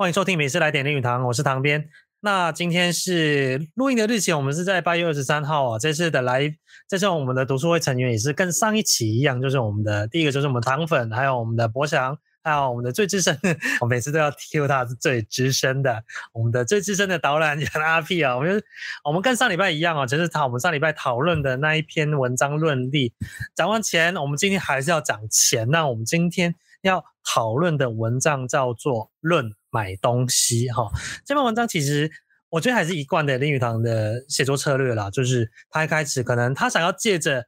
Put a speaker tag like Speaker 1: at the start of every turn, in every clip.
Speaker 1: 欢迎收听《美事来点林语堂》，我是唐编。那今天是录音的日期，我们是在八月二十三号啊。这次的来，这次我们的读书会成员也是跟上一期一样，就是我们的第一个就是我们糖粉，还有我们的博翔，还有我们的最资深，我每次都要 Q 他是最资深的，我们的最资深的导览员阿 P 啊。我们我们跟上礼拜一样啊，就是讨我们上礼拜讨论的那一篇文章论例。讲完钱，我们今天还是要讲钱。那我们今天要讨论的文章叫做《论》。买东西哈，这篇文章其实我觉得还是一贯的林语堂的写作策略啦，就是他一开始可能他想要借着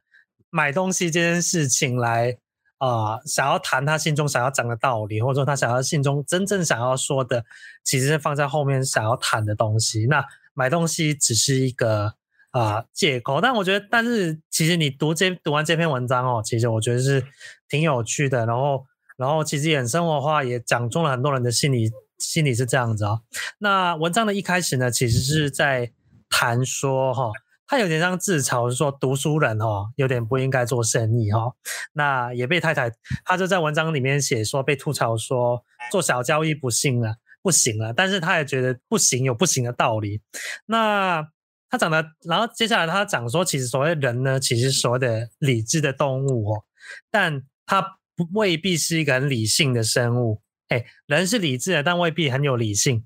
Speaker 1: 买东西这件事情来啊、想要谈他心中想要讲的道理，或者说他想要心中真正想要说的，其实是放在后面想要谈的东西。那买东西只是一个啊、借口，但我觉得，但是其实你读这读完这篇文章哦，其实我觉得是挺有趣的，然后然后其实衍生活化，也讲中了很多人的心理。心里是这样子哦。那文章的一开始呢，其实是在谈说哈，他有点像自嘲，是说读书人哈，有点不应该做生意哈。那也被太太，他就在文章里面写说，被吐槽说做小交易不行了，不行了。但是他也觉得不行，有不行的道理。那他讲的，然后接下来他讲说，其实所谓人呢，其实所谓的理智的动物哦，但他未必是一个很理性的生物。哎，人是理智的，但未必很有理性。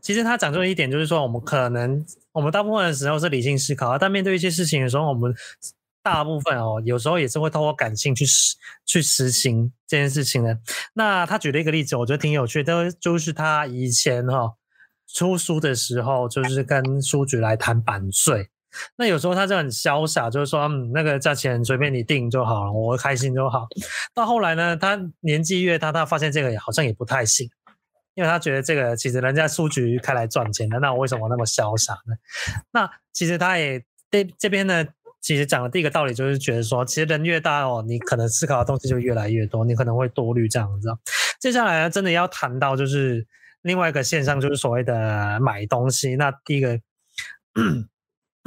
Speaker 1: 其实他讲出一点，就是说，我们可能，我们大部分的时候是理性思考，但面对一些事情的时候，我们大部分哦，有时候也是会透过感性去实去实行这件事情的。那他举了一个例子，我觉得挺有趣的，就是他以前哈、哦、出书的时候，就是跟书局来谈版税。那有时候他就很潇洒，就是说，嗯，那个价钱随便你定就好了，我开心就好。到后来呢，他年纪越大，他发现这个也好像也不太行，因为他觉得这个其实人家书局开来赚钱的，那我为什么那么潇洒呢？那其实他也这这边呢，其实讲的第一个道理就是觉得说，其实人越大哦，你可能思考的东西就越来越多，你可能会多虑这样子。接下来呢，真的要谈到就是另外一个现象，就是所谓的买东西。那第一个。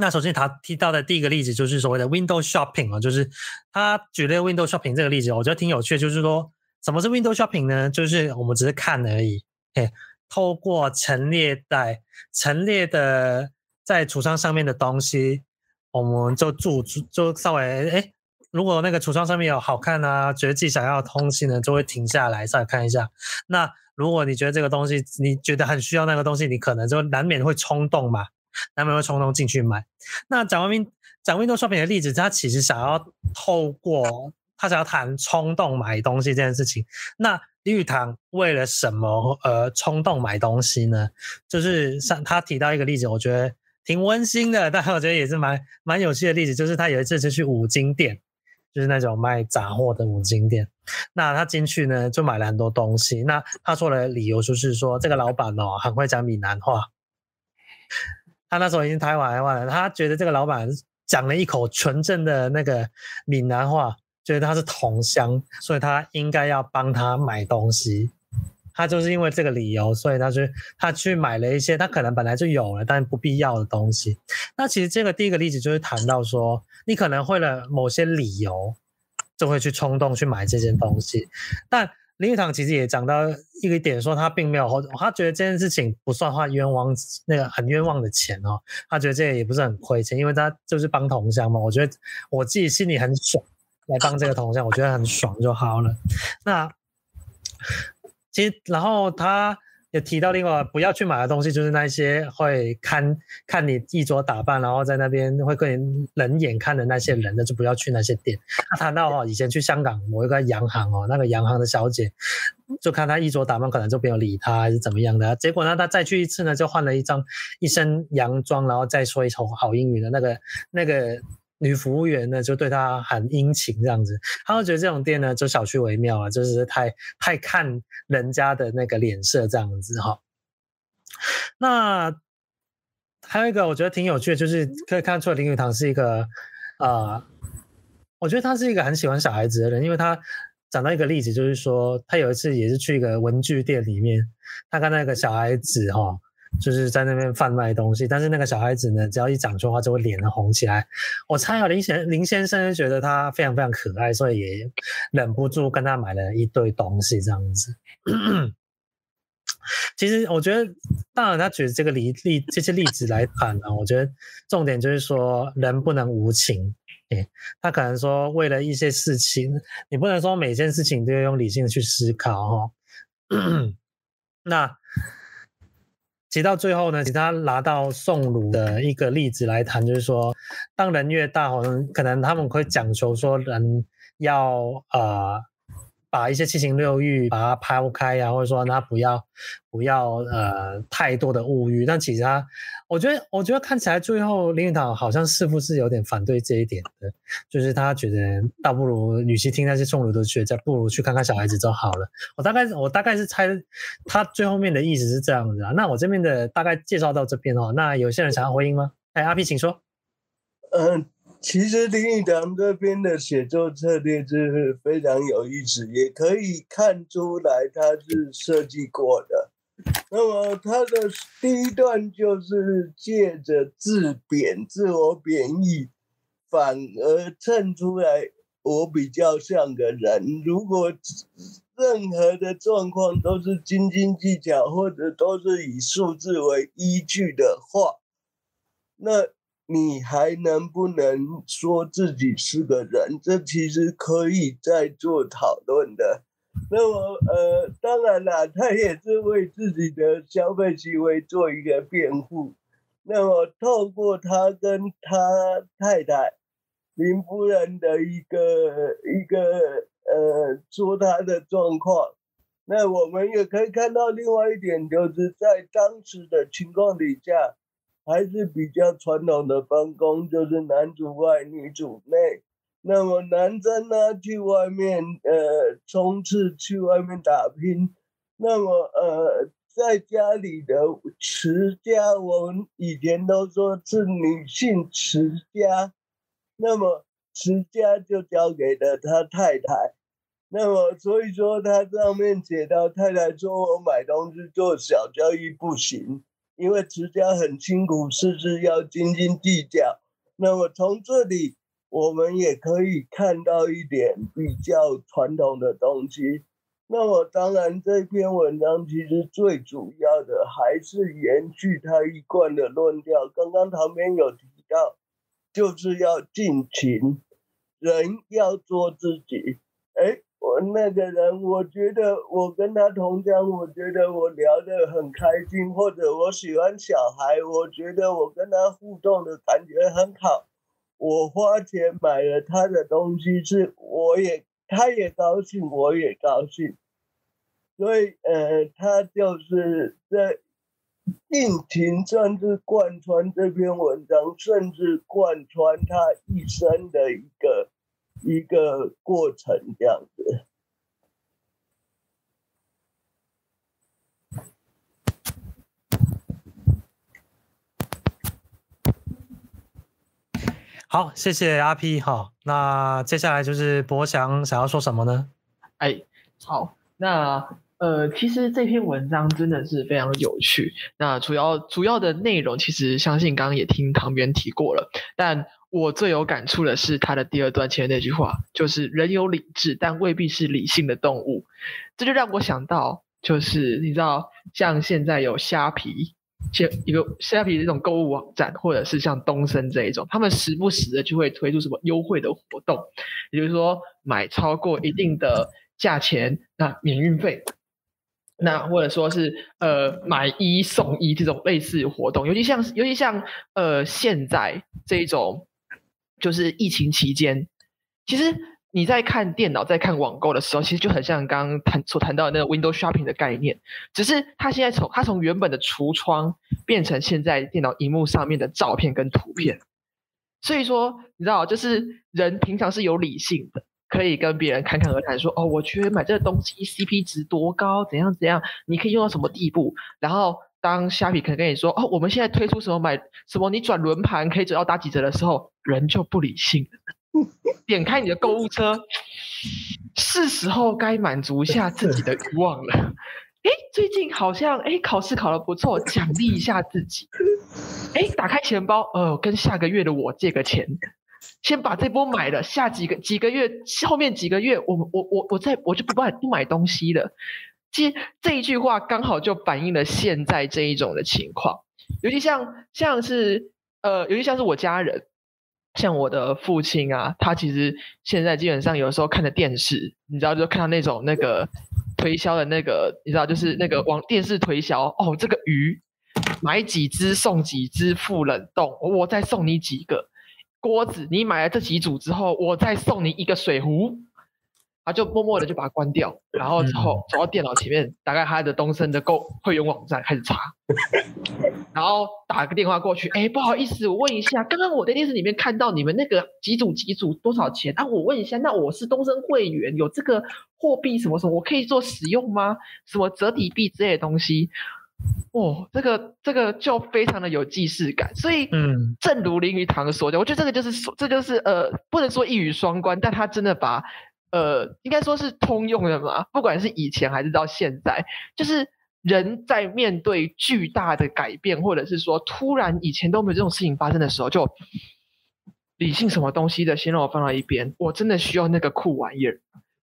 Speaker 1: 那首先他提到的第一个例子就是所谓的 window shopping 啊，就是他举了 window shopping 这个例子，我觉得挺有趣。就是说，什么是 window shopping 呢？就是我们只是看而已，哎，透过陈列带陈列的在橱窗上面的东西，我们就注就稍微哎，如果那个橱窗上面有好看啊，觉得自己想要的东西呢，就会停下来稍微看一下。那如果你觉得这个东西你觉得很需要那个东西，你可能就难免会冲动嘛。难免会冲动进去买。那讲完 Win 讲 Window Shopping 的例子，他其实想要透过他想要谈冲动买东西这件事情。那李语堂为了什么而冲动买东西呢？就是像他提到一个例子，我觉得挺温馨的，但我觉得也是蛮蛮有趣的例子，就是他有一次是去五金店，就是那种卖杂货的五金店。那他进去呢，就买了很多东西。那他说的理由就是说，这个老板哦，很会讲闽南话。他那时候已经台湾台湾了，他觉得这个老板讲了一口纯正的那个闽南话，觉得他是同乡，所以他应该要帮他买东西。他就是因为这个理由，所以他去他去买了一些他可能本来就有了但不必要的东西。那其实这个第一个例子就是谈到说，你可能为了某些理由，就会去冲动去买这件东西，但。林语堂其实也讲到一个点，说他并没有，他觉得这件事情不算花冤枉那个很冤枉的钱哦，他觉得这个也不是很亏钱，因为他就是帮同乡嘛。我觉得我自己心里很爽，来帮这个同乡，我觉得很爽就好了。那其实，然后他。也提到另外不要去买的东西，就是那些会看看你衣着打扮，然后在那边会跟你冷眼看的那些人，那就不要去那些店。他谈到哦，以前去香港某一个洋行哦，那个洋行的小姐就看他衣着打扮，可能就没有理他，还是怎么样的。结果呢，他再去一次呢，就换了一张一身洋装，然后再说一口好英语的那个那个。女服务员呢，就对他很殷勤这样子，他会觉得这种店呢就小趣微妙啊，就是太太看人家的那个脸色这样子哈。那还有一个我觉得挺有趣的，就是可以看出来林语堂是一个啊、呃，我觉得他是一个很喜欢小孩子的人，因为他讲到一个例子，就是说他有一次也是去一个文具店里面，他看那个小孩子哈。就是在那边贩卖东西，但是那个小孩子呢，只要一讲错话，就会脸红起来。我猜啊，林先林先生觉得他非常非常可爱，所以也忍不住跟他买了一堆东西这样子。其实我觉得，当然他举这个例例这些例子来谈呢，我觉得重点就是说人不能无情。他可能说为了一些事情，你不能说每件事情都要用理性去思考哈。那其实到最后呢，其实他拿到宋儒的一个例子来谈，就是说，当人越大，可能可能他们会讲求说人要呃。把一些七情六欲把它抛开呀、啊，或者说让他不要不要呃太多的物欲，但其实他，我觉得我觉得看起来最后林语堂好像似乎是有点反对这一点的，就是他觉得倒不如与其听那些宋儒的学者，不如去看看小孩子就好了。我大概我大概是猜他最后面的意思是这样子啊。那我这边的大概介绍到这边哦，那有些人想要回应吗？哎，阿 P 请说。
Speaker 2: 嗯。其实林语堂这边的写作策略是非常有意思，也可以看出来他是设计过的。那么他的第一段就是借着自贬、自我贬义，反而衬出来我比较像个人。如果任何的状况都是斤斤计较，或者都是以数字为依据的话，那。你还能不能说自己是个人？这其实可以再做讨论的。那么，呃，当然了，他也是为自己的消费行为做一个辩护。那么，透过他跟他太太林夫人的一个一个呃说他的状况，那我们也可以看到另外一点，就是在当时的情况底下。还是比较传统的分工，就是男主外，女主内。那么男生呢，去外面呃冲刺，去外面打拼。那么呃，在家里的持家，我们以前都说是女性持家。那么持家就交给了他太太。那么所以说，他上面写到太太说我买东西做小交易不行。因为持家很辛苦，事事要斤斤计较。那么从这里，我们也可以看到一点比较传统的东西。那么当然，这篇文章其实最主要的还是延续他一贯的论调。刚刚旁边有提到，就是要尽情，人要做自己。哎。我那个人，我觉得我跟他同乡，我觉得我聊得很开心，或者我喜欢小孩，我觉得我跟他互动的感觉很好。我花钱买了他的东西，是我也他也高兴，我也高兴。所以，呃，他就是在病情，甚至贯穿这篇文章，甚至贯穿他一生的一个。一个过程这样子。
Speaker 1: 好，谢谢阿 P 哈。那接下来就是博翔想要说什么呢？
Speaker 3: 哎，好，那呃，其实这篇文章真的是非常有趣。那主要主要的内容，其实相信刚刚也听旁边提过了，但。我最有感触的是他的第二段前面那句话，就是人有理智，但未必是理性的动物。这就让我想到，就是你知道，像现在有虾皮，像一个虾皮这种购物网站，或者是像东森这一种，他们时不时的就会推出什么优惠的活动，也就是说，买超过一定的价钱，那免运费，那或者说是呃买一送一这种类似活动，尤其像尤其像呃现在这一种。就是疫情期间，其实你在看电脑、在看网购的时候，其实就很像刚刚谈所谈到的那个 window shopping 的概念，只是它现在从它从原本的橱窗变成现在电脑荧幕上面的照片跟图片。所以说，你知道，就是人平常是有理性的，可以跟别人侃侃而谈，说哦，我觉得买这个东西 CP 值多高，怎样怎样，你可以用到什么地步，然后。当虾皮可能跟你说哦，我们现在推出什么买什么，你转轮盘可以折到打几折的时候，人就不理性了。点开你的购物车，是时候该满足一下自己的欲望了。哎，最近好像哎考试考得不错，奖励一下自己。哎，打开钱包，呃，跟下个月的我借个钱，先把这波买了，下几个几个月后面几个月，我我我我再我就不买不买东西了。其实这一句话刚好就反映了现在这一种的情况，尤其像像是呃，尤其像是我家人，像我的父亲啊，他其实现在基本上有时候看着电视，你知道，就看到那种那个推销的那个，你知道，就是那个往电视推销，哦，这个鱼买几只送几只附冷冻，我再送你几个锅子，你买了这几组之后，我再送你一个水壶。他就默默的就把它关掉，然后之后走到电脑前面，打开他的东升的购会员网站开始查，然后打个电话过去，哎，不好意思，我问一下，刚刚我在电视里面看到你们那个几组几组多少钱？啊，我问一下，那我是东升会员，有这个货币什么什么，我可以做使用吗？什么折抵币之类的东西？哦，这个这个就非常的有既视感，所以嗯，正如林语堂所讲，我觉得这个就是说，这就是呃，不能说一语双关，但他真的把。呃，应该说是通用的嘛，不管是以前还是到现在，就是人在面对巨大的改变，或者是说突然以前都没有这种事情发生的时候，就理性什么东西的，先让我放到一边，我真的需要那个酷玩意儿。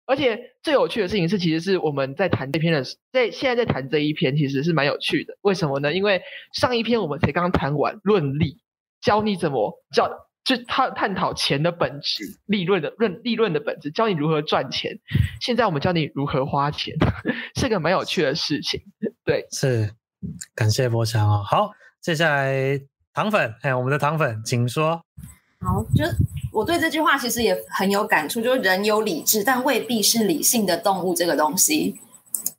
Speaker 3: 而且最有趣的事情是，其实是我们在谈这篇的，在现在在谈这一篇，其实是蛮有趣的。为什么呢？因为上一篇我们才刚谈完论利，教你怎么教。就探探讨钱的本质，利润的论利润的本质，教你如何赚钱。现在我们教你如何花钱，是个蛮有趣的事情。对，
Speaker 1: 是感谢博强哦。好，接下来糖粉，哎，我们的糖粉，请说。
Speaker 4: 好，就是我对这句话其实也很有感触，就是人有理智，但未必是理性的动物这个东西。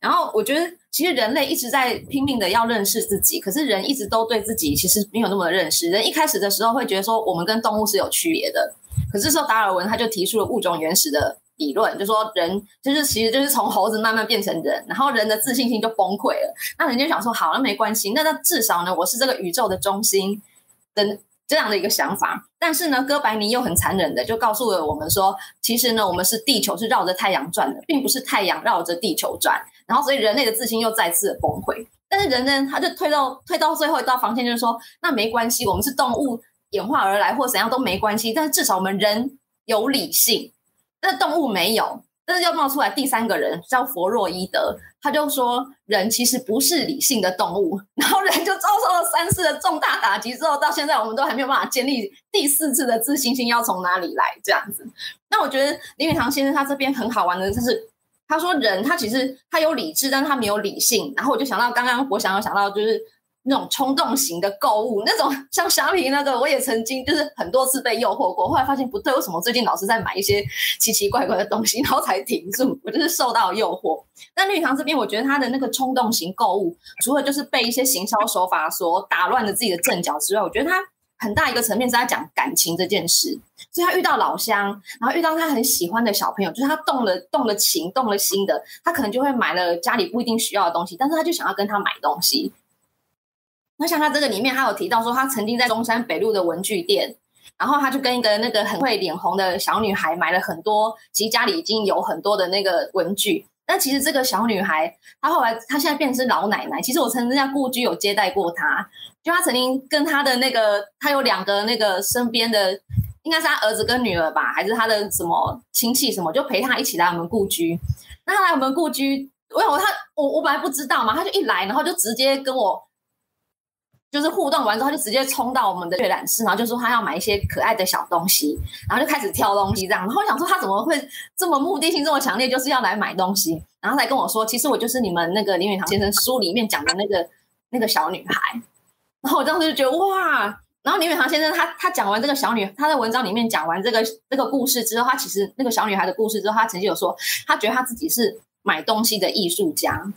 Speaker 4: 然后我觉得。其实人类一直在拼命的要认识自己，可是人一直都对自己其实没有那么的认识。人一开始的时候会觉得说我们跟动物是有区别的，可是说达尔文他就提出了物种原始的理论，就说人就是其实就是从猴子慢慢变成人，然后人的自信心就崩溃了。那人就想说，好，那没关系，那那至少呢，我是这个宇宙的中心等这样的一个想法。但是呢，哥白尼又很残忍的就告诉了我们说，其实呢，我们是地球是绕着太阳转的，并不是太阳绕着地球转。然后，所以人类的自信又再次的崩溃。但是人呢，他就推到推到最后一道防线，就是说，那没关系，我们是动物演化而来，或怎样都没关系。但是至少我们人有理性，那动物没有。但是又冒出来第三个人，叫弗洛伊德，他就说，人其实不是理性的动物。然后人就遭受了三次的重大打击之后，到现在我们都还没有办法建立第四次的自信心，要从哪里来？这样子。那我觉得林语堂先生他这边很好玩的就是。他说：“人他其实他有理智，但他没有理性。然后我就想到刚刚我想要想到就是那种冲动型的购物，那种 像虾皮那个，我也曾经就是很多次被诱惑过。后来发现不对，为什么最近老是在买一些奇奇怪怪的东西，然后才停住？我就是受到诱惑。但林语堂这边，我觉得他的那个冲动型购物，除了就是被一些行销手法所打乱了自己的阵脚之外，我觉得他。”很大一个层面是在讲感情这件事，所以他遇到老乡，然后遇到他很喜欢的小朋友，就是他动了动了情、动了心的，他可能就会买了家里不一定需要的东西，但是他就想要跟他买东西。那像他这个里面，他有提到说，他曾经在中山北路的文具店，然后他就跟一个那个很会脸红的小女孩买了很多，其实家里已经有很多的那个文具。但其实这个小女孩，她后来她现在变成老奶奶。其实我曾经在故居有接待过她。就她曾经跟她的那个，她有两个那个身边的，应该是她儿子跟女儿吧，还是她的什么亲戚什么，就陪她一起来我们故居。那她来我们故居，我想他我我本来不知道嘛，她就一来，然后就直接跟我就是互动完之后，他就直接冲到我们的阅览室，然后就说他要买一些可爱的小东西，然后就开始挑东西这样。然后我想说他怎么会这么目的性这么强烈，就是要来买东西，然后才跟我说，其实我就是你们那个林语堂先生书里面讲的那个那个小女孩。然后我当时就觉得哇，然后林语堂先生他他讲完这个小女，他在文章里面讲完这个这个故事之后，他其实那个小女孩的故事之后，他曾经有说，他觉得他自己是买东西的艺术家。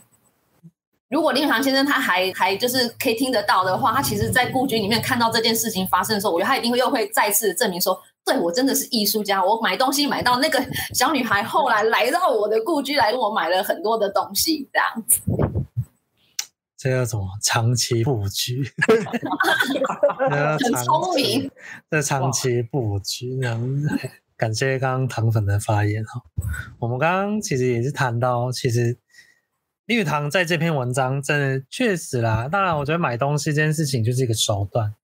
Speaker 4: 如果林语堂先生他还还就是可以听得到的话，他其实，在故居里面看到这件事情发生的时候，我觉得他一定会又会再次证明说，对，我真的是艺术家。我买东西买到那个小女孩后来来到我的故居来跟我买了很多的东西，这样子。
Speaker 1: 这叫什么？长期布局，
Speaker 4: 很聪明。
Speaker 1: 这长期布局，然后感谢刚刚糖粉的发言哈。我们刚刚其实也是谈到，其实林语堂在这篇文章真的确实啦。当然，我觉得买东西这件事情就是一个手段，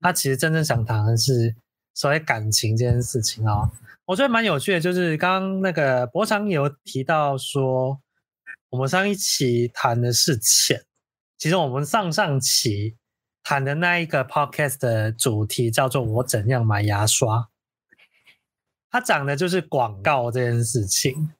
Speaker 1: 他其实真正想谈的是所谓感情这件事情啊。我觉得蛮有趣的，就是刚刚那个博强有提到说。我们上一期谈的是钱，其实我们上上期谈的那一个 podcast 的主题叫做“我怎样买牙刷”，它讲的就是广告这件事情。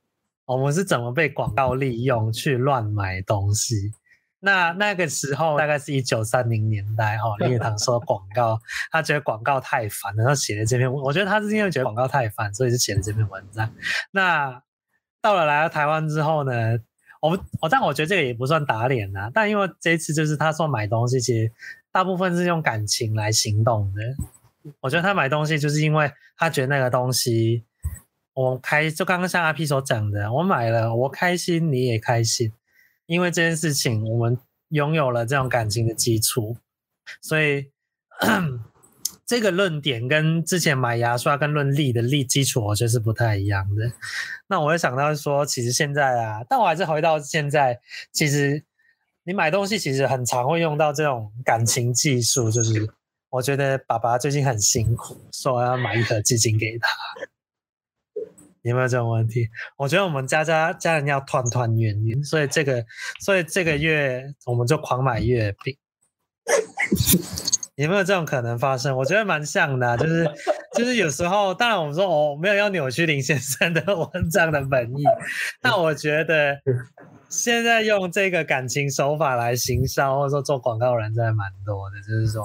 Speaker 1: 我们是怎么被广告利用去乱买东西？那那个时候大概是一九三零年代哈，林语堂说广告，他觉得广告太烦，了，他写了这篇。我觉得他是因为觉得广告太烦，所以就写了这篇文章。那到了来到台湾之后呢？我们我但我觉得这个也不算打脸呐、啊，但因为这一次就是他说买东西，其实大部分是用感情来行动的。我觉得他买东西就是因为他觉得那个东西我开，就刚刚像阿 P 所讲的，我买了我开心，你也开心，因为这件事情我们拥有了这种感情的基础，所以。这个论点跟之前买牙刷跟论利的利基础，我觉得是不太一样的。那我会想到说，其实现在啊，但我还是回到现在，其实你买东西其实很常会用到这种感情技术，就是我觉得爸爸最近很辛苦，说要买一盒基金给他。有没有这种问题？我觉得我们家家家人要团团圆圆，所以这个所以这个月我们就狂买月饼。有没有这种可能发生？我觉得蛮像的、就是就是有时候，当然我们说我、哦、没有要扭曲林先生的文章的本意，但我觉得现在用这个感情手法来行销，或者说做广告人真的蛮多的。就是说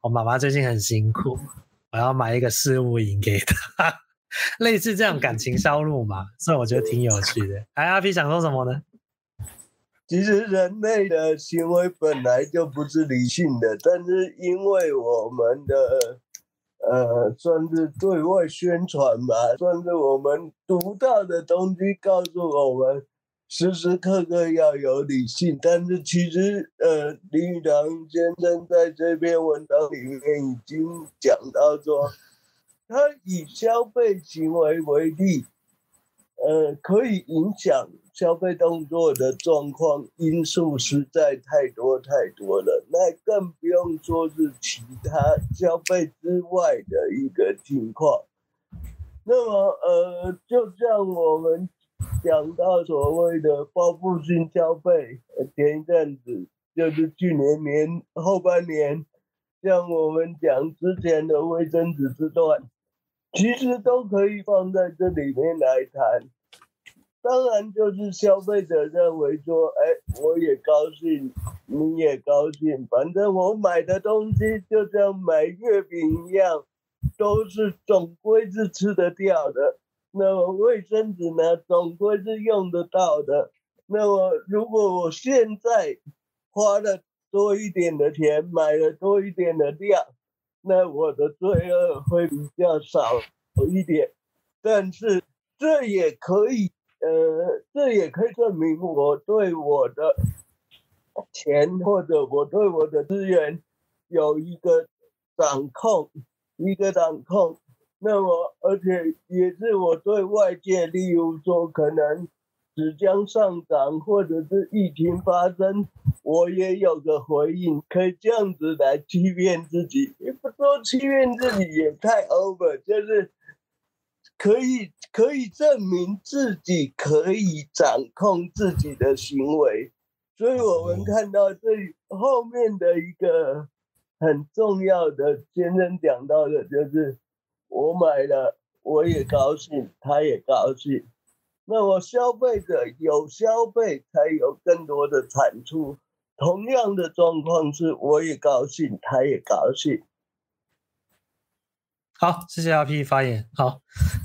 Speaker 1: 我妈妈最近很辛苦，我要买一个事务饮给她，类似这样感情销路嘛，所以我觉得挺有趣的。哎，阿 P 想说什么呢？
Speaker 2: 其实人类的行为本来就不是理性的，但是因为我们的呃，算是对外宣传吧，算是我们读到的东西告诉我们，时时刻刻要有理性。但是其实呃，林语堂先生在这篇文章里面已经讲到说，他以消费行为为例，呃，可以影响。消费动作的状况因素实在太多太多了，那更不用说是其他消费之外的一个情况。那么，呃，就像我们讲到所谓的报复性消费，前一阵子就是去年年后半年，像我们讲之前的卫生纸之乱，其实都可以放在这里面来谈。当然，就是消费者认为说，哎，我也高兴，你也高兴，反正我买的东西就像买月饼一样，都是总归是吃得掉的。那么卫生纸呢，总归是用得到的。那么如果我现在花了多一点的钱，买了多一点的量，那我的罪恶会比较少一点。但是这也可以。呃，这也可以证明我对我的钱或者我对我的资源有一个掌控，一个掌控。那么，而且也是我对外界，例如说可能纸浆上涨或者是疫情发生，我也有个回应，可以这样子来欺骗自己。也不说欺骗自己也太 over，就是。可以可以证明自己可以掌控自己的行为，所以我们看到这后面的一个很重要的先生讲到的就是，我买了我也高兴，他也高兴，那么消费者有消费才有更多的产出，同样的状况是我也高兴，他也高兴。
Speaker 1: 好，谢谢阿 P 发言。好，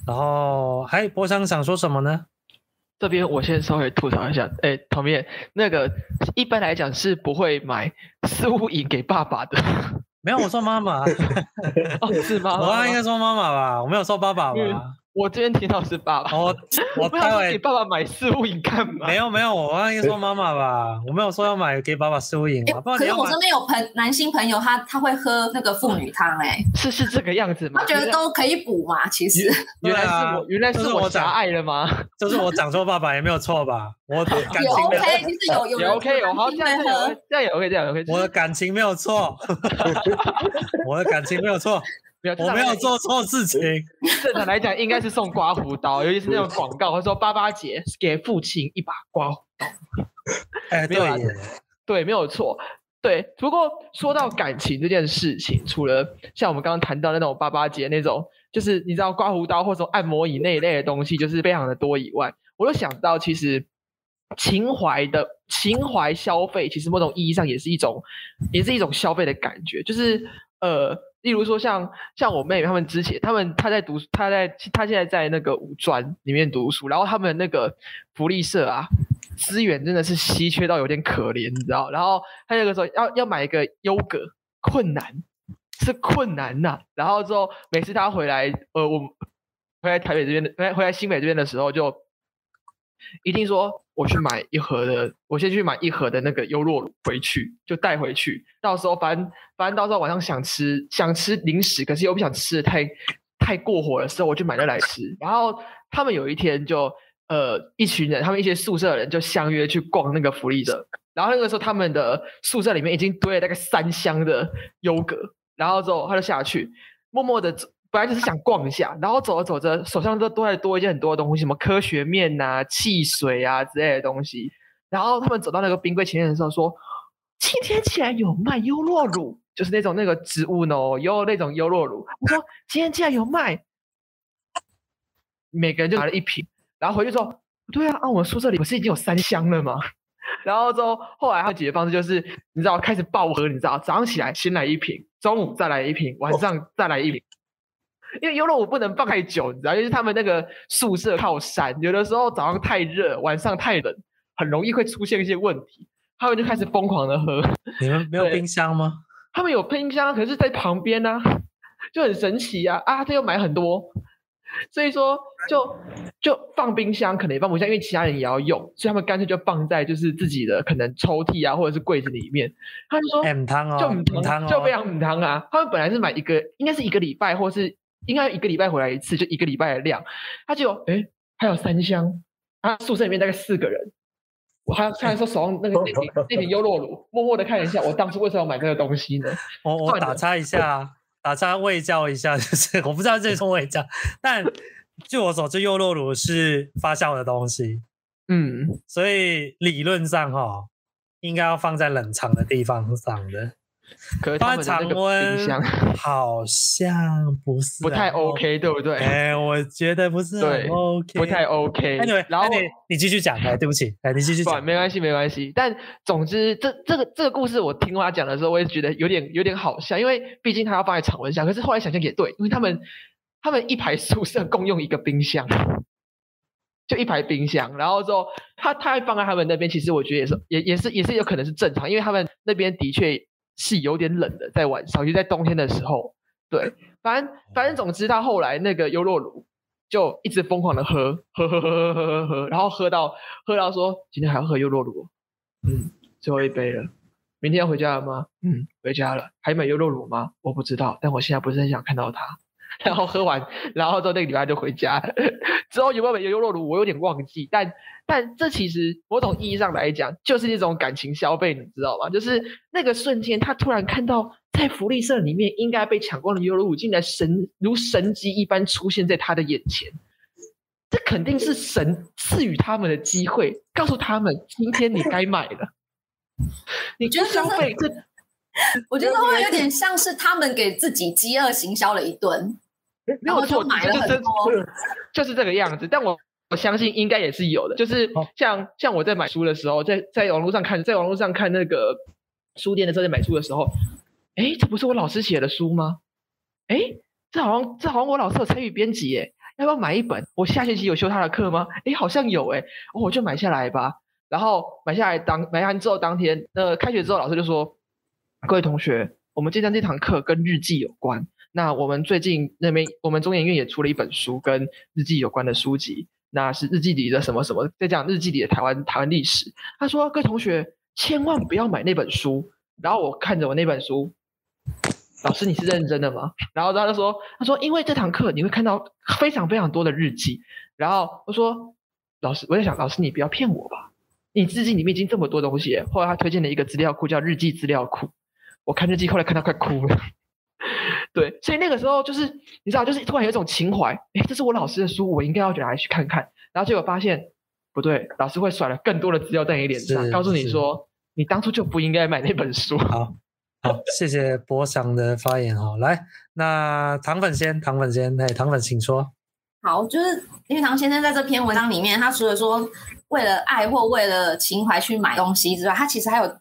Speaker 1: 然后还波商想说什么呢？
Speaker 3: 这边我先稍微吐槽一下。哎，旁边那个一般来讲是不会买四物饮给爸爸的。
Speaker 1: 没有，我说妈妈。
Speaker 3: 哦，是妈妈。
Speaker 1: 我刚刚应该说妈妈吧，我没有说爸爸吧。
Speaker 3: 我这边听到是爸爸，
Speaker 1: 我我待会给
Speaker 3: 爸爸买四物饮干嘛？
Speaker 1: 没有没有，我刚刚应该说妈妈吧，我没有说要买给爸爸四物饮。
Speaker 4: 可是我身边有朋男性朋友，他他会喝那个妇女汤，哎，是
Speaker 3: 是这个样子吗？
Speaker 4: 他觉得都可以补嘛，其实。
Speaker 3: 原来是我，原来是我狭隘了吗？
Speaker 1: 就是我讲错爸爸也没有错吧？我 感情没有。
Speaker 4: OK，其实有有
Speaker 3: 也 OK，有好这样这样也 OK，这样也 OK。
Speaker 1: 我的感情没有错，我的感情没有错。我没有做错事情。
Speaker 3: 正常来讲，应该是送刮胡刀，尤其是那种广告，会说八八节给父亲一把刮胡刀。
Speaker 1: 哎，对耶，
Speaker 3: 对，没有错。对，不过说到感情这件事情，除了像我们刚刚谈到那种八八节那种，就是你知道刮胡刀或者按摩椅那一类的东西，就是非常的多以外，我又想到其实情怀的情怀消费，其实某种意义上也是一种，也是一种消费的感觉，就是呃，例如说像像我妹妹他们之前，他们她在读，她在她现在在那个五专里面读书，然后他们那个福利社啊。资源真的是稀缺到有点可怜，你知道？然后他那个时候要要买一个优格，困难是困难呐、然后之后每次他回来，呃，我回来台北这边的，回回来新北这边的时候，就一定说我去买一盒的，我先去买一盒的那个优酪回去，就带回去。到时候反正反正到时候晚上想吃想吃零食，可是又不想吃的太太过火的时候，我就买了来吃。然后他们有一天就。呃，一群人，他们一些宿舍的人就相约去逛那个福利社，然后那个时候他们的宿舍里面已经堆了大概三箱的优格，然后之后他就下去，默默的，本来就是想逛一下，然后走着走着，手上都都在多一件很多的东西，什么科学面呐、汽水啊之类的东西，然后他们走到那个冰柜前面的时候说，今天竟然有卖优酪乳，就是那种那个植物呢，有那种优酪乳，我说今天竟然有卖，每个人就拿了一瓶。然后回去说，对啊，啊，我们宿舍里不是已经有三箱了吗？然后之后，后来他解决方式就是，你知道，开始爆喝，你知道，早上起来先来一瓶，中午再来一瓶，晚上再来一瓶。哦、因为优乐我不能放太久，你知道，因为他们那个宿舍靠山，有的时候早上太热，晚上太冷，很容易会出现一些问题。他们就开始疯狂的喝。
Speaker 1: 你们没有冰箱吗？
Speaker 3: 他们有冰箱，可是在旁边呢、啊，就很神奇啊！啊，他又买很多。所以说就，就就放冰箱可能也放不下，因为其他人也要用，所以他们干脆就放在就是自己的可能抽屉啊，或者是柜子里面。他就说，
Speaker 1: 很烫哦，
Speaker 3: 就很烫，就非常很烫啊。他们本来是买一个，应该是一个礼拜，或是应该一个礼拜回来一次，就一个礼拜的量。他就哎，还有三箱，他宿舍里面大概四个人，我还虽然说手上那个那瓶 那瓶优酪乳，默默的看一下，我当初为什么要买这个东西呢？
Speaker 1: 我我打岔一下。打岔卫教一下，就是我不知道这是从卫教，但据我所知，优酪乳是发酵的东西，
Speaker 3: 嗯，
Speaker 1: 所以理论上哈，应该要放在冷藏的地方上的。
Speaker 3: 可是它的常温
Speaker 1: 好像不是
Speaker 3: 不太 OK，对不对？
Speaker 1: 哎，我觉得不是很 OK，
Speaker 3: 不太 OK。
Speaker 1: Anyway，然后你你继续讲，哎，对不起，哎，你继续讲，
Speaker 3: 没关系，没关系。但总之，这这个这个故事，我听他讲的时候，我也觉得有点有点好笑，因为毕竟他要放在常温下。可是后来想想也对，因为他们他们一排宿舍共用一个冰箱，就一排冰箱，然后之后他他还放在他们那边，其实我觉得也是也也是也是有可能是正常，因为他们那边的确。是有点冷的，在晚上，尤其在冬天的时候，对，反正反正总之，他后来那个优洛乳就一直疯狂的喝，喝喝喝喝喝喝喝，然后喝到喝到说今天还要喝优洛乳，嗯，最后一杯了，明天要回家了吗？嗯，回家了，还买优洛乳吗？我不知道，但我现在不是很想看到他。然后喝完，然后之后那个礼拜就回家了。之后有没有买优酪乳，我有点忘记。但但这其实某种意义上来讲，就是一种感情消费，你知道吗？就是那个瞬间，他突然看到在福利社里面应该被抢光的优酪乳，竟然神如神迹一般出现在他的眼前。这肯定是神赐予他们的机会，告诉他们今天你该买了。你觉得消费这？
Speaker 4: 我觉得会有点像是他们给自己饥饿行销了一顿，然后就买了很多，
Speaker 3: 就是这个样子。但我我相信应该也是有的，就是像像我在买书的时候，在在网络上看，在网络上看那个书店的时候，在买书的时候，哎，这不是我老师写的书吗？哎，这好像这好像我老师有参与编辑耶，要不要买一本？我下学期有修他的课吗？哎，好像有哎，哦，我就买下来吧。然后买下来当买完之后当天，呃，开学之后老师就说。各位同学，我们今天这堂课跟日记有关。那我们最近那边，我们中研院也出了一本书，跟日记有关的书籍，那是日记里的什么什么，在讲日记里的台湾台湾历史。他说：“各位同学，千万不要买那本书。”然后我看着我那本书，老师，你是认真的吗？然后他就说：“他说，因为这堂课你会看到非常非常多的日记。”然后我说：“老师，我在想，老师你不要骗我吧？你日记里面已经这么多东西。”后来他推荐了一个资料库，叫日记资料库。我看日记，后来看到快哭了。对，所以那个时候就是你知道，就是突然有一种情怀，哎，这是我老师的书，我应该要拿来去看看。然后结果发现不对，老师会甩了更多的资料在你脸上，告诉你说你当初就不应该买那本书。
Speaker 1: 好，好，谢谢博翔的发言哈。来，那糖粉先，糖粉先，哎，糖粉请说。
Speaker 4: 好，就是林语堂先生在这篇文章里面，他除了说为了爱或为了情怀去买东西之外，他其实还有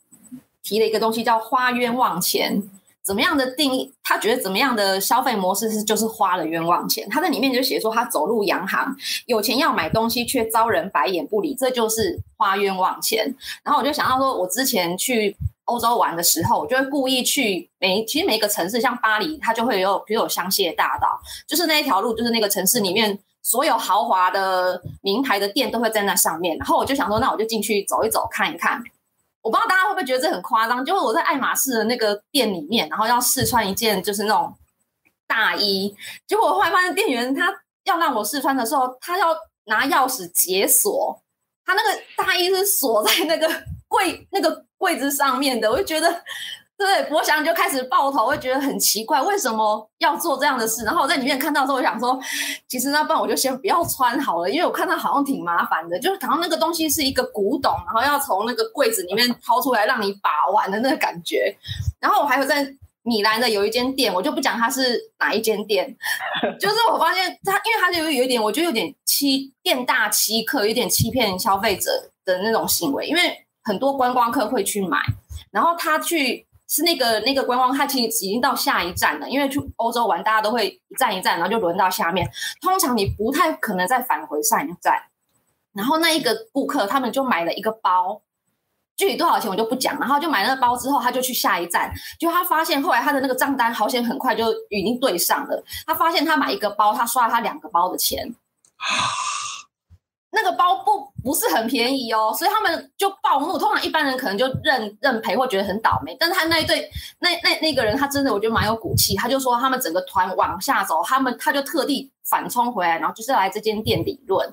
Speaker 4: 提了一个东西叫花冤枉钱。怎么样的定义？他觉得怎么样的消费模式是就是花了冤枉钱？他在里面就写说，他走入洋行，有钱要买东西却遭人白眼不理，这就是花冤枉钱。然后我就想到说，我之前去欧洲玩的时候，我就会故意去每其实每一个城市，像巴黎，它就会有比如有香榭大道，就是那一条路，就是那个城市里面所有豪华的名牌的店都会在那上面。然后我就想说，那我就进去走一走，看一看。我不知道大家会不会觉得这很夸张，就是我在爱马仕的那个店里面，然后要试穿一件就是那种大衣，结果我后来发现店员他要让我试穿的时候，他要拿钥匙解锁，他那个大衣是锁在那个柜那个柜子上面的，我就觉得。对，博翔就开始爆头，会觉得很奇怪，为什么要做这样的事？然后我在里面看到的时候，我想说，其实那不然我就先不要穿好了，因为我看到好像挺麻烦的，就是好像那个东西是一个古董，然后要从那个柜子里面掏出来让你把玩的那个感觉。然后我还有在米兰的有一间店，我就不讲它是哪一间店，就是我发现它，因为它就有一点，我觉得有点欺店大欺客，有点欺骗消费者的那种行为，因为很多观光客会去买，然后他去。是那个那个观光，他其实已经到下一站了。因为去欧洲玩，大家都会一站一站，然后就轮到下面。通常你不太可能再返回上一站。然后那一个顾客，他们就买了一个包，具体多少钱我就不讲。然后就买那个包之后，他就去下一站。就他发现后来他的那个账单好险，很快就已经对上了。他发现他买一个包，他刷了他两个包的钱。那个包不不是很便宜哦，所以他们就暴怒。通常一般人可能就认认赔或觉得很倒霉，但是他那一对那那那个人，他真的我觉得蛮有骨气。他就说他们整个团往下走，他们他就特地反冲回来，然后就是来这间店理论，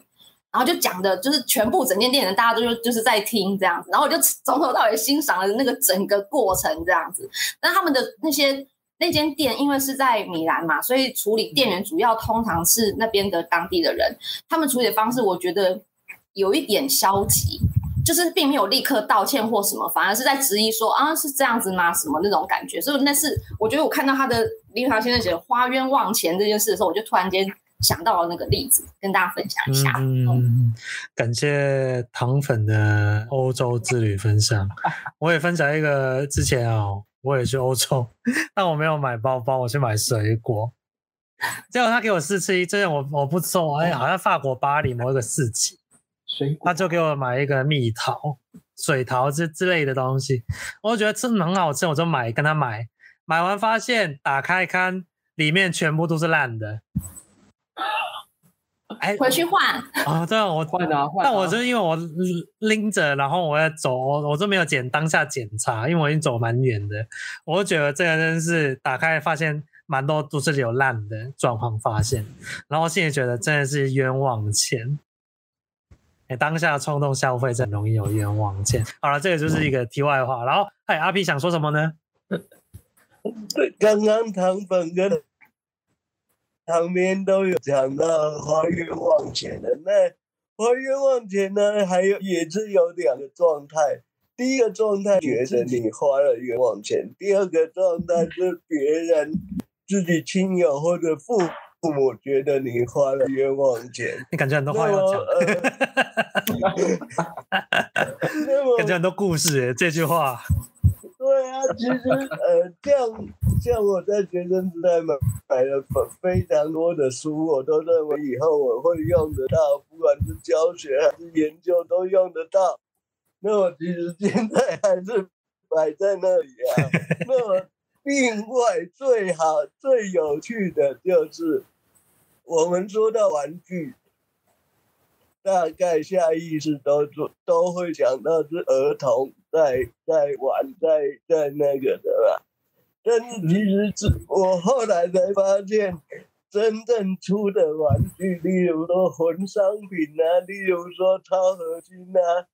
Speaker 4: 然后就讲的就是全部整间店的大家都就就是在听这样子，然后我就从头到尾欣赏了那个整个过程这样子。但他们的那些。那间店因为是在米兰嘛，所以处理店员主要通常是那边的当地的人。他们处理的方式，我觉得有一点消极，就是并没有立刻道歉或什么，反而是在质疑说啊，是这样子吗？什么那种感觉。所以那是我觉得我看到他的林语堂先生写的花冤枉钱这件事的时候，我就突然间想到了那个例子，跟大家分享一下。
Speaker 1: 嗯，感谢糖粉的欧洲之旅分享。我也分享一个之前哦。我也去欧洲，但我没有买包包，我去买水果。结果他给我试吃一，这样我我不送，哎，好像法国巴黎某一个市集，他就给我买一个蜜桃、水桃之之类的东西，我就觉得真的很好吃，我就买跟他买，买完发现打开看，里面全部都是烂的。
Speaker 4: 哎，回去换
Speaker 1: 啊！对啊，我换啊，换。但我就因为我拎着，然后我要走，我我就没有检当下检查，因为我已经走蛮远的。我就觉得这个真是打开发现蛮多都是有烂的状况发现，然后现在觉得真的是冤枉钱。哎，当下冲动消费真容易有冤枉钱。好了，这个就是一个题外话。然后，哎，阿 P 想说什么呢？
Speaker 2: 对，刚刚糖粉跟。旁边都有讲到花冤枉钱的，那花冤枉钱呢？还有也是有两个状态。第一个状态觉得你花了冤枉钱，第二个状态是别人自己亲友或者父父母觉得你花了冤枉钱。
Speaker 1: 你感觉很多话要讲，感觉很多故事诶，这句话。
Speaker 2: 对啊，其实呃，像 像我在学生时代买买了非常多的书，我都认为以后我会用得到，不管是教学还是研究都用得到。那我其实现在还是摆在那里啊。那么另外最好最有趣的就是，我们说到玩具，大概下意识都都都会想到是儿童。在在玩，在在那个的吧，但其实是我后来才发现，真正出的玩具，例如说魂商品啊，例如说超合金啊，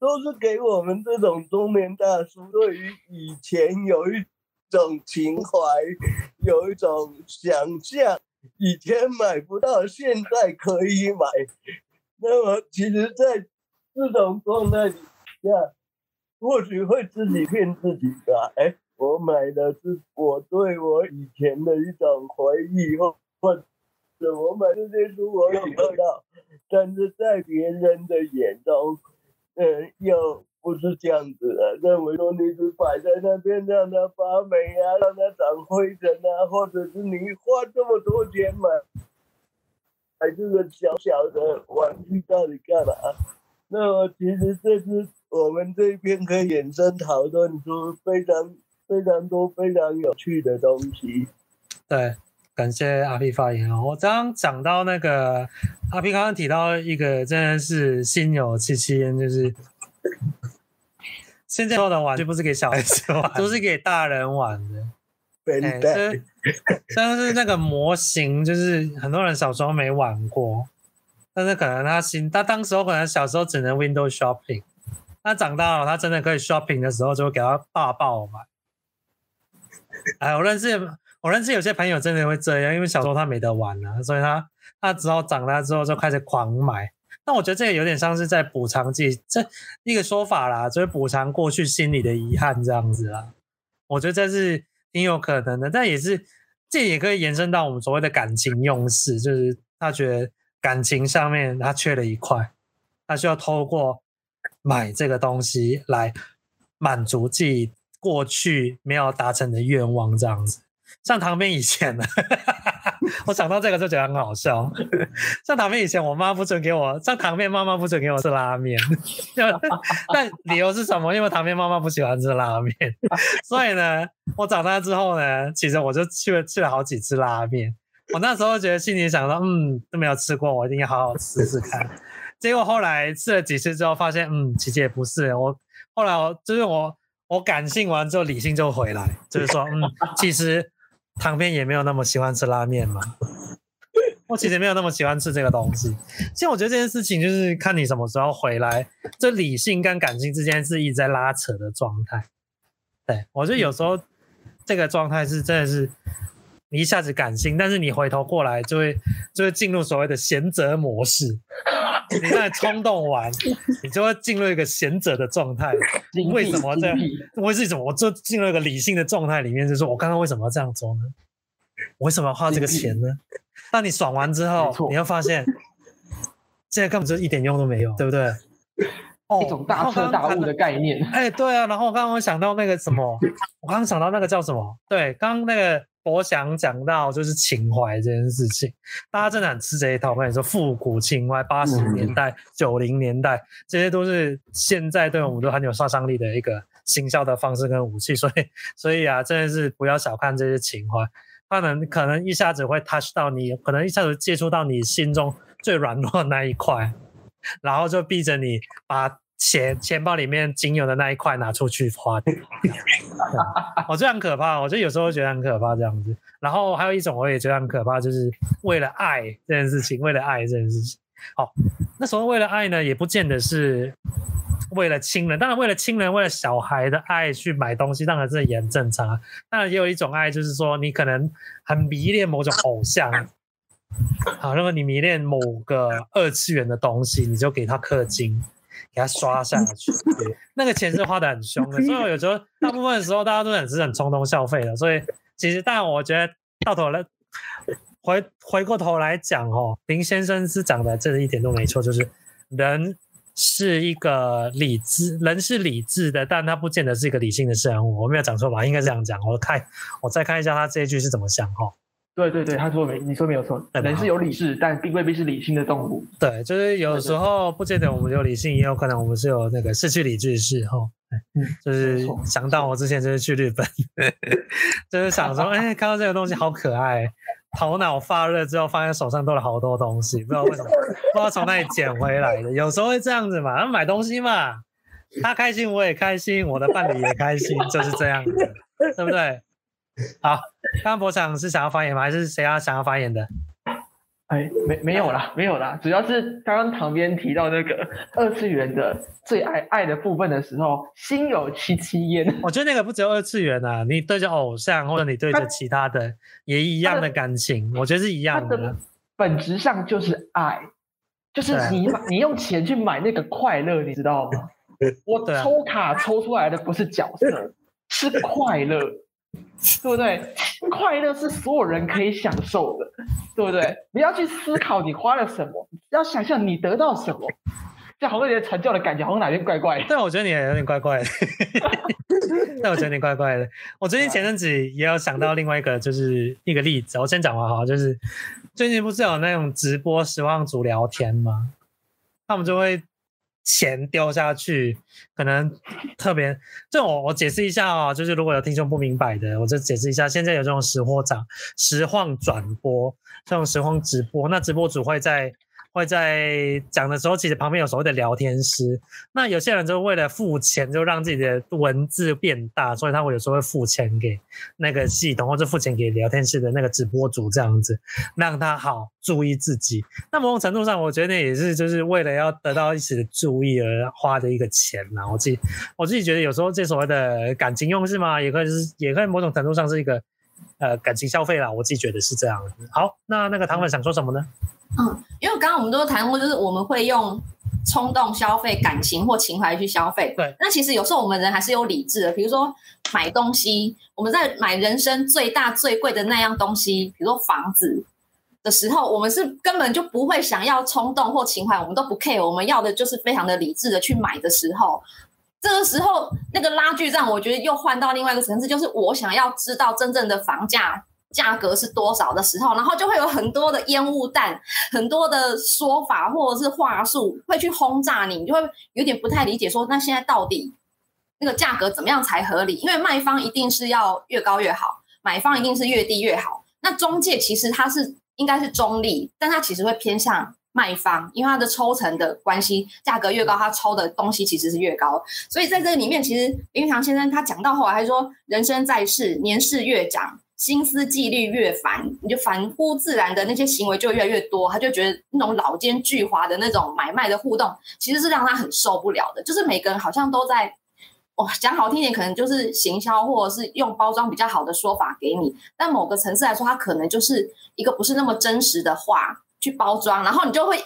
Speaker 2: 都是给我们这种中年大叔对于以前有一种情怀，有一种想象，以前买不到，现在可以买。那么，其实，在这种状态底下，或许会自己骗自己吧。哎，我买的是我对我以前的一种回忆，或或者我买这些书我有得到，但是在别人的眼中，嗯，又。不是这样子的，认为说你是摆在那边让它发霉啊，让它长灰尘啊，或者是你花这么多钱买买这个小小的玩具到底干嘛？那么其实这是我们这边可以衍生讨论出非常非常多非常有趣的东西。
Speaker 1: 对，感谢阿 P 发言哦。我刚刚讲到那个阿 P 刚刚提到一个真的是心有戚戚焉，就是。现在做的玩具不是给小孩子玩，都是给大人玩的。对，对，像是那个模型，就是很多人小时候没玩过，但是可能他新，他当时候可能小时候只能 window shopping，他长大了，他真的可以 shopping 的时候，就会给他爸爆买。哎，我认识，我认识有些朋友真的会这样，因为小时候他没得玩了，所以他他只好长大之后就开始狂买。那我觉得这个有点像是在补偿自己这一个说法啦，就是补偿过去心里的遗憾这样子啦。我觉得这是挺有可能的，但也是这也可以延伸到我们所谓的感情用事，就是他觉得感情上面他缺了一块，他需要透过买这个东西来满足自己过去没有达成的愿望这样子。像唐编以前呢，我想到这个就觉得很好笑。像唐编以前，我妈不准给我，像唐编妈妈不准给我吃拉面，但理由是什么？因为唐编妈妈不喜欢吃拉面，所以呢，我长大之后呢，其实我就去了去了好几次拉面。我那时候觉得心里想说，嗯，都没有吃过，我一定要好好试试看。结果后来吃了几次之后，发现，嗯，其实也不是。我后来我就是我，我感性完之后，理性就回来，就是说，嗯，其实。唐编也没有那么喜欢吃拉面嘛，我其实没有那么喜欢吃这个东西。其实我觉得这件事情就是看你什么时候回来，这理性跟感性之间是一直在拉扯的状态。对，我觉得有时候这个状态是真的是你一下子感性，但是你回头过来就会就会进入所谓的贤者模式。你在冲动完，你就会进入一个贤者的状态。为什么这样？为什么我就进入一个理性的状态里面？就是说我刚刚为什么要这样做呢？我为什么要花这个钱呢？当你爽完之后，你会发现，现在根本就一点用都没有，对不对？
Speaker 3: 哦，一种大彻大悟的概念。
Speaker 1: 哎，对啊。然后我刚刚想到那个什么，我刚刚想到那个叫什么？对，刚刚那个。我想讲到就是情怀这件事情，大家真的很吃这一套。我跟你说，复古情怀，八十年代、九零年代，这些都是现在对我们都很有杀伤力的一个行销的方式跟武器。所以，所以啊，真的是不要小看这些情怀，它能可能一下子会 touch 到你，可能一下子接触到你心中最软弱的那一块，然后就逼着你把。钱钱包里面仅有的那一块拿出去花，我觉得很可怕。我就有时候觉得很可怕这样子。然后还有一种我也觉得很可怕，就是为了爱这件事情，为了爱这件事情。好，那所谓为了爱呢，也不见得是为了亲人。当然，为了亲人、为了小孩的爱去买东西，当然这也很正常。当然，也有一种爱，就是说你可能很迷恋某种偶像。好，如果你迷恋某个二次元的东西，你就给他氪金。给他刷下 去，那个钱是花的很凶的，所以我有时候大部分的时候大家都很是很冲动消费的，所以其实但我觉得到头来回回过头来讲哦，林先生是讲的这一点都没错，就是人是一个理智，人是理智的，但他不见得是一个理性的生物，我没有讲错吧？应该这样讲，我看我再看一下他这一句是怎么想哈。
Speaker 3: 对对对，他说没，你说没有错，人是有理智，但并未必是理性的动物。
Speaker 1: 对，就是有时候不见得我们有理性，也有可能我们是有那个失去理智的时候。嗯，就是想到我之前就是去日本，就是想说，哎，看到这个东西好可爱，头脑发热之后，发现手上多了好多东西，不知道为什么，不知道从哪里捡回来的。有时候会这样子嘛，买东西嘛，他开心我也开心，我的伴侣也开心，就是这样子，对不对？好，刚刚博强是想要发言吗？还是谁要想要发言的？
Speaker 3: 哎，没没有啦，没有啦，主要是刚刚旁边提到那个二次元的最爱爱的部分的时候，心有戚戚焉。
Speaker 1: 我觉得那个不只有二次元啊，你对着偶像或者你对着其他的也一样的感情，我觉得是一样的。的
Speaker 3: 本质上就是爱，就是你买你用钱去买那个快乐，你知道吗？我抽卡抽出来的不是角色，是快乐。对不对？快乐是所有人可以享受的，对不对？不要去思考你花了什么，要想象你得到什么，这好像有点成就的感觉，好像哪边怪怪的。
Speaker 1: 但我觉得你也有点怪怪的，但我觉得你怪怪的。我最近前阵子也有想到另外一个，就是一个例子。我先讲完哈，就是最近不是有那种直播实况组聊天吗？他们就会。钱掉下去，可能特别，这我我解释一下啊、哦，就是如果有听众不明白的，我就解释一下。现在有这种实货涨、实况转播，这种实况直播，那直播主会在。会在讲的时候，其实旁边有所谓的聊天师。那有些人就为了付钱，就让自己的文字变大，所以他会有时候会付钱给那个系统，或者付钱给聊天室的那个直播主，这样子让他好注意自己。那某种程度上，我觉得也是就是为了要得到一时的注意而花的一个钱呐。我自己我自己觉得有时候这所谓的感情用事嘛，也可以是也可以某种程度上是一个呃感情消费啦。我自己觉得是这样。好，那那个糖粉想说什么呢？
Speaker 4: 嗯，因为刚刚我们都谈过，就是我们会用冲动消费、感情或情怀去消费。
Speaker 1: 对，
Speaker 4: 那其实有时候我们人还是有理智的。比如说买东西，我们在买人生最大最贵的那样东西，比如说房子的时候，我们是根本就不会想要冲动或情怀，我们都不 care。我们要的就是非常的理智的去买的时候，这个时候那个拉锯战，我觉得又换到另外一个层次，就是我想要知道真正的房价。价格是多少的时候，然后就会有很多的烟雾弹，很多的说法或者是话术会去轰炸你，你就会有点不太理解说，说那现在到底那个价格怎么样才合理？因为卖方一定是要越高越好，买方一定是越低越好。那中介其实它是应该是中立，但它其实会偏向卖方，因为它的抽成的关系，价格越高，它抽的东西其实是越高。所以在这里面，其实林语堂先生他讲到后来，他说人生在世，年事越长。心思计虑越繁，你就反乎自然的那些行为就越来越多，他就觉得那种老奸巨猾的那种买卖的互动，其实是让他很受不了的。就是每个人好像都在，哇，讲好听点，可能就是行销或者是用包装比较好的说法给你，但某个层次来说，他可能就是一个不是那么真实的话去包装，然后你就会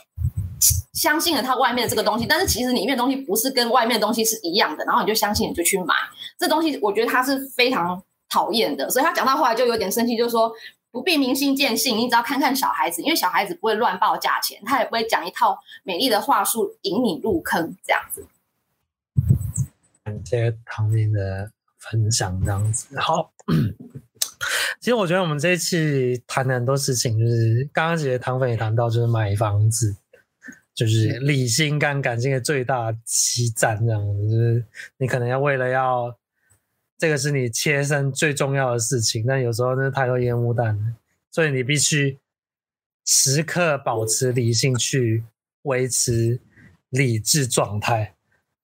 Speaker 4: 相信了他外面的这个东西，但是其实里面的东西不是跟外面的东西是一样的，然后你就相信，你就去买这东西。我觉得他是非常。讨厌的，所以他讲到后来就有点生气，就是说不必明心见性，你只要看看小孩子，因为小孩子不会乱报价钱，他也不会讲一套美丽的话术引你入坑这样子。
Speaker 1: 感谢唐明的分享，这样子好。其实我觉得我们这一期谈的很多事情，就是刚刚其实糖粉也谈到，就是买房子，就是理性跟感性的最大激战，这样子，就是你可能要为了要。这个是你切身最重要的事情，但有时候那太多烟雾弹，所以你必须时刻保持理性，去维持理智状态，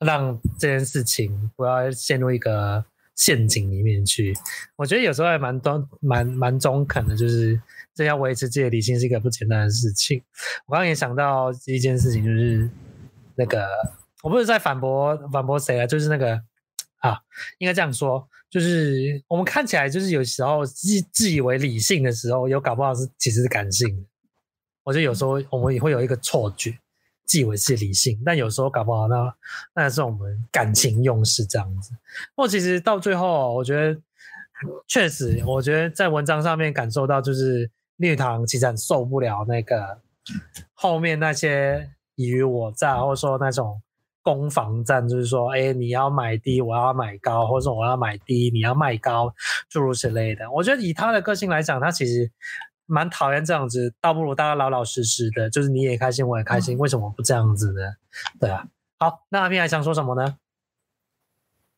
Speaker 1: 让这件事情不要陷入一个陷阱里面去。我觉得有时候还蛮中蛮蛮中肯的，就是这要维持自己的理性是一个不简单的事情。我刚刚也想到一件事情，就是那个我不是在反驳反驳谁啊，就是那个。啊，应该这样说，就是我们看起来就是有时候自自以为理性的时候，有搞不好是其实是感性的。我觉得有时候我们也会有一个错觉，自以为是理性，但有时候搞不好那那是我们感情用事这样子。不过其实到最后，我觉得确实，我觉得在文章上面感受到，就是绿糖其实很受不了那个后面那些以我诈，或者说那种。攻防战就是说，哎，你要买低，我要买高，或者说我要买低，你要卖高，诸如此类的。我觉得以他的个性来讲，他其实蛮讨厌这样子，倒不如大家老老实实的，就是你也开心，我也开心，为什么不这样子呢？对啊。好，那阿斌还想说什么呢？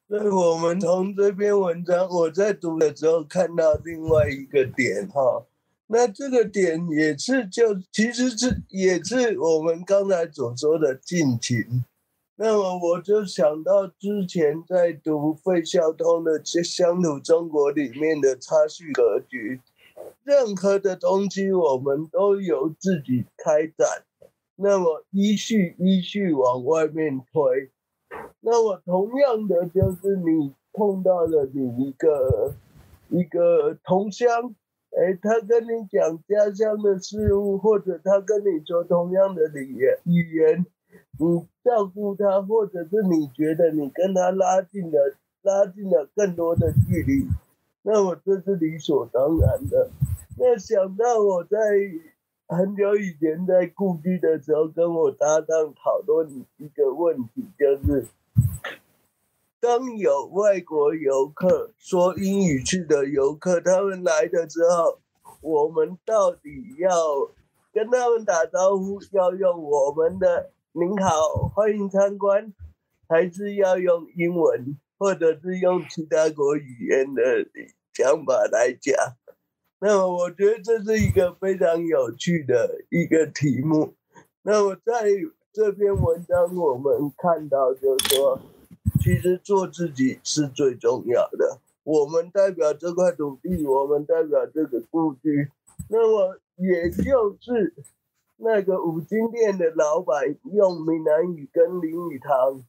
Speaker 2: 那我们从这篇文章我在读的时候看到另外一个点哈，那这个点也是就其实是也是我们刚才所说的近情。那么我就想到之前在读费孝通的《乡土中国》里面的差序格局，任何的东西我们都由自己开展，那么依序依序往外面推。那么同样的，就是你碰到了你一个一个同乡，哎，他跟你讲家乡的事物，或者他跟你说同样的语言语言，你照顾他，或者是你觉得你跟他拉近了拉近了更多的距离，那么这是理所当然的。那想到我在很久以前在故居的时候，跟我搭档讨论一个问题，就是。当有外国游客说英语去的游客，他们来的之后，我们到底要跟他们打招呼，要用我们的“您好，欢迎参观”，还是要用英文，或者是用其他国语言的讲法来讲？那，我觉得这是一个非常有趣的一个题目。那么，在这篇文章，我们看到就是说。其实做自己是最重要的。我们代表这块土地，我们代表这个故居。那么，也就是那个五金店的老板用闽南语跟林语堂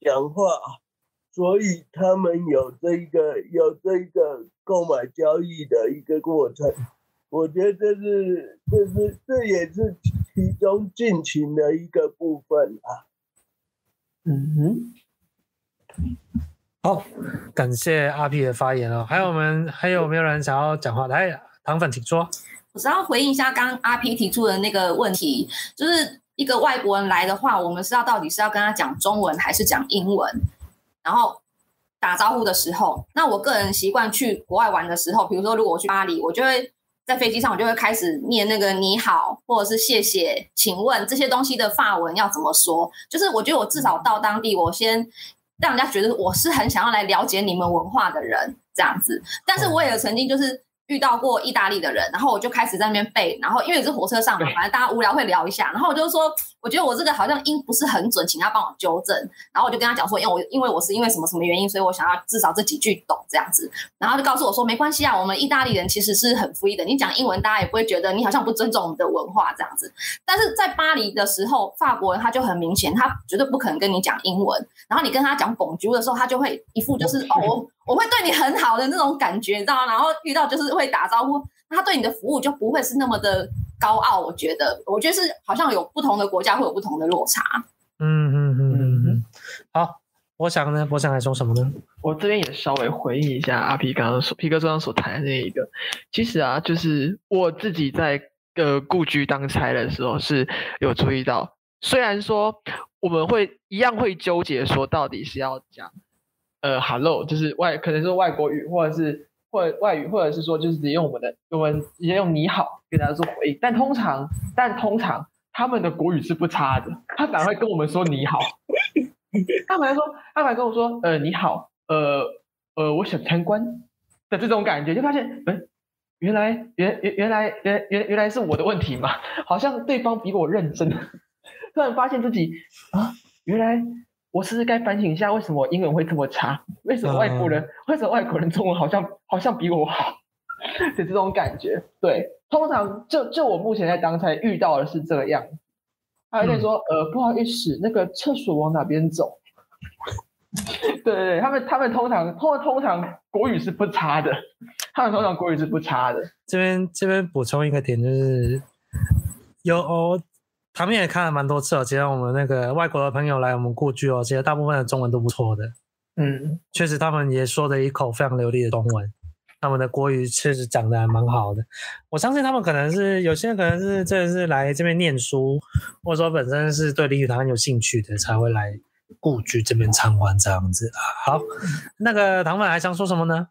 Speaker 2: 讲话，所以他们有这一个有这一个购买交易的一个过程。我觉得这是这是这也是其中尽情的一个部分啊。
Speaker 3: 嗯哼。
Speaker 1: 好，感谢阿 P 的发言哦。还有我们还有没有人想要讲话？来，糖粉请说。
Speaker 4: 我是要回应一下刚刚阿 P 提出的那个问题，就是一个外国人来的话，我们是要到底是要跟他讲中文还是讲英文？然后打招呼的时候，那我个人习惯去国外玩的时候，比如说如果我去巴黎，我就会在飞机上，我就会开始念那个你好，或者是谢谢，请问这些东西的法文要怎么说？就是我觉得我至少到当地，我先。让人家觉得我是很想要来了解你们文化的人，这样子。但是我也曾经就是。遇到过意大利的人，然后我就开始在那边背，然后因为是火车上嘛，反正大家无聊会聊一下，然后我就说，我觉得我这个好像音不是很准，请他帮我纠正。然后我就跟他讲说，因为我因为我是因为什么什么原因，所以我想要至少这几句懂这样子。然后就告诉我说，没关系啊，我们意大利人其实是很 free 的，你讲英文大家也不会觉得你好像不尊重我们的文化这样子。但是在巴黎的时候，法国人他就很明显，他绝对不可能跟你讲英文。然后你跟他讲 Bonjour 的时候，他就会一副就是哦。我会对你很好的那种感觉，你知道吗？然后遇到就是会打招呼，他对你的服务就不会是那么的高傲。我觉得，我觉得是好像有不同的国家会有不同的落差。
Speaker 1: 嗯嗯嗯嗯嗯。好，我想呢，我想来说什么呢？
Speaker 3: 我这边也稍微回应一下阿皮刚刚说皮哥刚刚所谈的那一个。其实啊，就是我自己在呃故居当差的时候是有注意到，虽然说我们会一样会纠结说到底是要讲。呃，Hello，就是外，可能是外国语，或者是或者外语，或者是说就是直接用我们的，我们直接用你好给大家做回应。但通常，但通常他们的国语是不差的，他反而会跟我们说你好。他反而说，他反而跟我说，呃，你好，呃呃，我想参观的这种感觉，就发现，嗯、原来原原原来原原原来是我的问题嘛，好像对方比我认真，突然发现自己啊，原来。我是不是该反省一下，为什么我英文会这么差？为什么外国人，嗯、为什么外国人中文好像好像比我好 的这种感觉？对，通常就就我目前在当差遇到的是这个样子。他会说：“嗯、呃，不好意思，那个厕所往哪边走？” 对对对，他们他们通常通通常国语是不差的，他们通常国语是不差的。
Speaker 1: 这边这边补充一个点，就是有。哦他们也看了蛮多次哦，其实我们那个外国的朋友来我们故居哦，其实大部分的中文都不错的。
Speaker 3: 嗯，
Speaker 1: 确实他们也说的一口非常流利的中文，他们的国语确实讲的还蛮好的。我相信他们可能是有些人可能是这是来这边念书，或者说本身是对林语堂很有兴趣的，才会来故居这边参观这样子。好，那个唐粉还想说什么呢？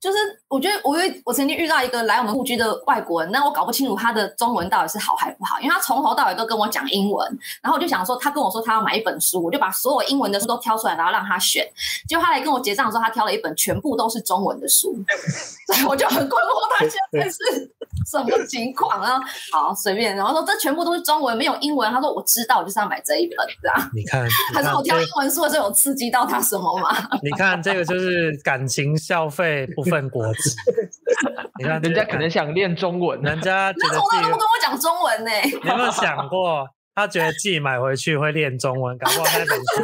Speaker 4: 就是我觉得，我因为我曾经遇到一个来我们故居的外国人，那我搞不清楚他的中文到底是好还不好，因为他从头到尾都跟我讲英文，然后我就想说，他跟我说他要买一本书，我就把所有英文的书都挑出来，然后让他选。结果他来跟我结账的时候，他挑了一本全部都是中文的书，所以我就很困惑，他现在是 什么情况啊？好，随便，然后说这全部都是中文，没有英文。他说我知道，我就是要买这一本，这样。
Speaker 1: 你看，
Speaker 4: 可是我挑英文书的时候有刺激到他什么吗？
Speaker 1: 你看这个就是感情消费不。份果子。你看，
Speaker 3: 人家可能想练中文，
Speaker 1: 人家觉得
Speaker 4: 从来都不跟我讲中文呢。
Speaker 1: 你有没有想过？他觉得自己买回去会练中文，搞不好那本书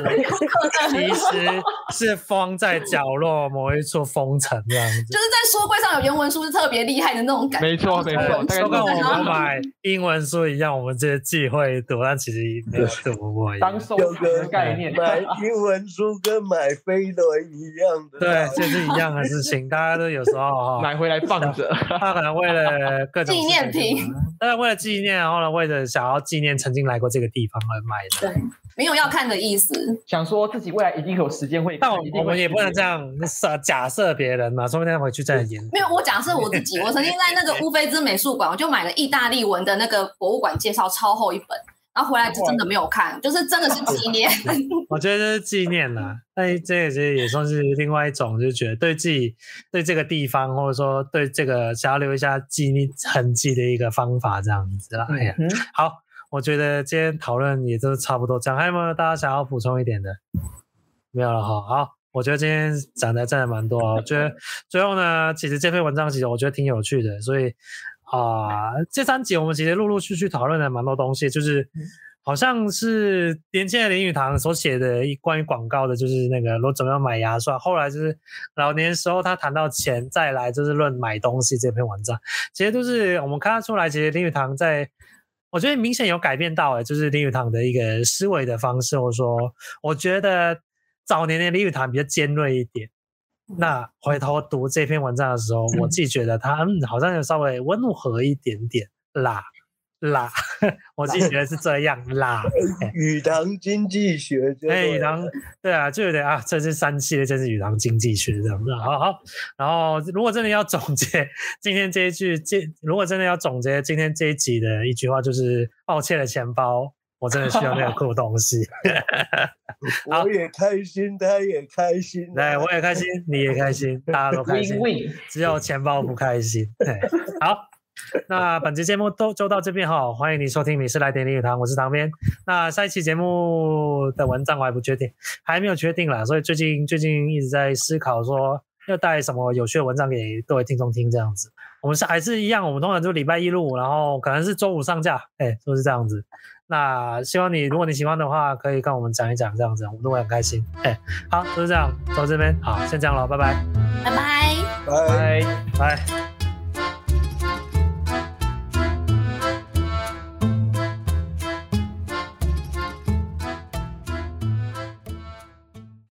Speaker 1: 其实是封在角落某一处封尘这样子。
Speaker 4: 就是在书柜上有原文书是特别厉害的那种感觉。
Speaker 3: 没错没错，
Speaker 1: 就跟我们买英文书一样，我们这些忌讳读，但其实没有读过。
Speaker 3: 当收藏的概念，
Speaker 2: 买英文书跟买飞轮一样的。
Speaker 1: 对，就是一样的事情。大家都有时候哈
Speaker 3: 买回来放着，
Speaker 1: 他可能为了各种
Speaker 4: 纪念品，
Speaker 1: 当然为了纪念，然后呢，为了想要纪念曾经来过这个地方而买的。
Speaker 4: 对，没有要看的意思，
Speaker 3: 想说自己未来一定有时间会。
Speaker 1: 但我们也不能这样设假设别人嘛，说不定回去再演。
Speaker 4: 没有，我假设我自己，我曾经在那个乌菲兹美术馆，我就买了意大利文的那个博物馆介绍超厚一本，然后回来就真的没有看，就是真的是纪念。
Speaker 1: 我觉得这是纪念啦，但这也是也算是另外一种，就觉得对自己对这个地方，或者说对这个想要留一下纪念痕迹的一个方法，这样子啦。哎呀，好。我觉得今天讨论也都差不多这样，还有没有大家想要补充一点的？没有了哈。好，我觉得今天讲的真的蛮多啊。我觉得 最后呢，其实这篇文章其实我觉得挺有趣的，所以啊、呃，这三集我们其实陆陆续续讨论了蛮多东西，就是好像是年轻的林语堂所写的一关于广告的，就是那个我怎么样买牙刷。后来就是老年时候他谈到钱，再来就是论买东西这篇文章，其实都是我们看得出来，其实林语堂在。我觉得明显有改变到诶，就是林语堂的一个思维的方式，或者说，我觉得早年的林语堂比较尖锐一点。那回头读这篇文章的时候，我自己觉得他嗯，好像有稍微温和一点点啦。啦，我自己觉得是这样啦。
Speaker 2: 语 堂经济学，
Speaker 1: 哎，语堂，对啊，就有点啊，这是三系列，这是语堂经济学这样子。好好，然后如果真的要总结今天这一句，这如果真的要总结今天这一集的一句话，就是抱歉的钱包，我真的需要那个酷东西。
Speaker 2: 我也开心，他也开心，
Speaker 1: 对，我也开心，你也开心，大家都开心，只有钱包不开心。对，好。那本期节目都就到这边哈，欢迎你收听《你是来点林语堂》，我是唐边。那下一期节目的文章我还不确定，还没有确定啦，所以最近最近一直在思考说要带什么有趣的文章给各位听众听这样子。我们是还是一样，我们通常就礼拜一录，然后可能是周五上架，哎，都是这样子。那希望你如果你喜欢的话，可以跟我们讲一讲这样子，我们都会很开心。哎，好，就是这样，到这边好，先这样了，拜拜，
Speaker 4: 拜拜，
Speaker 2: 拜拜。
Speaker 1: 拜。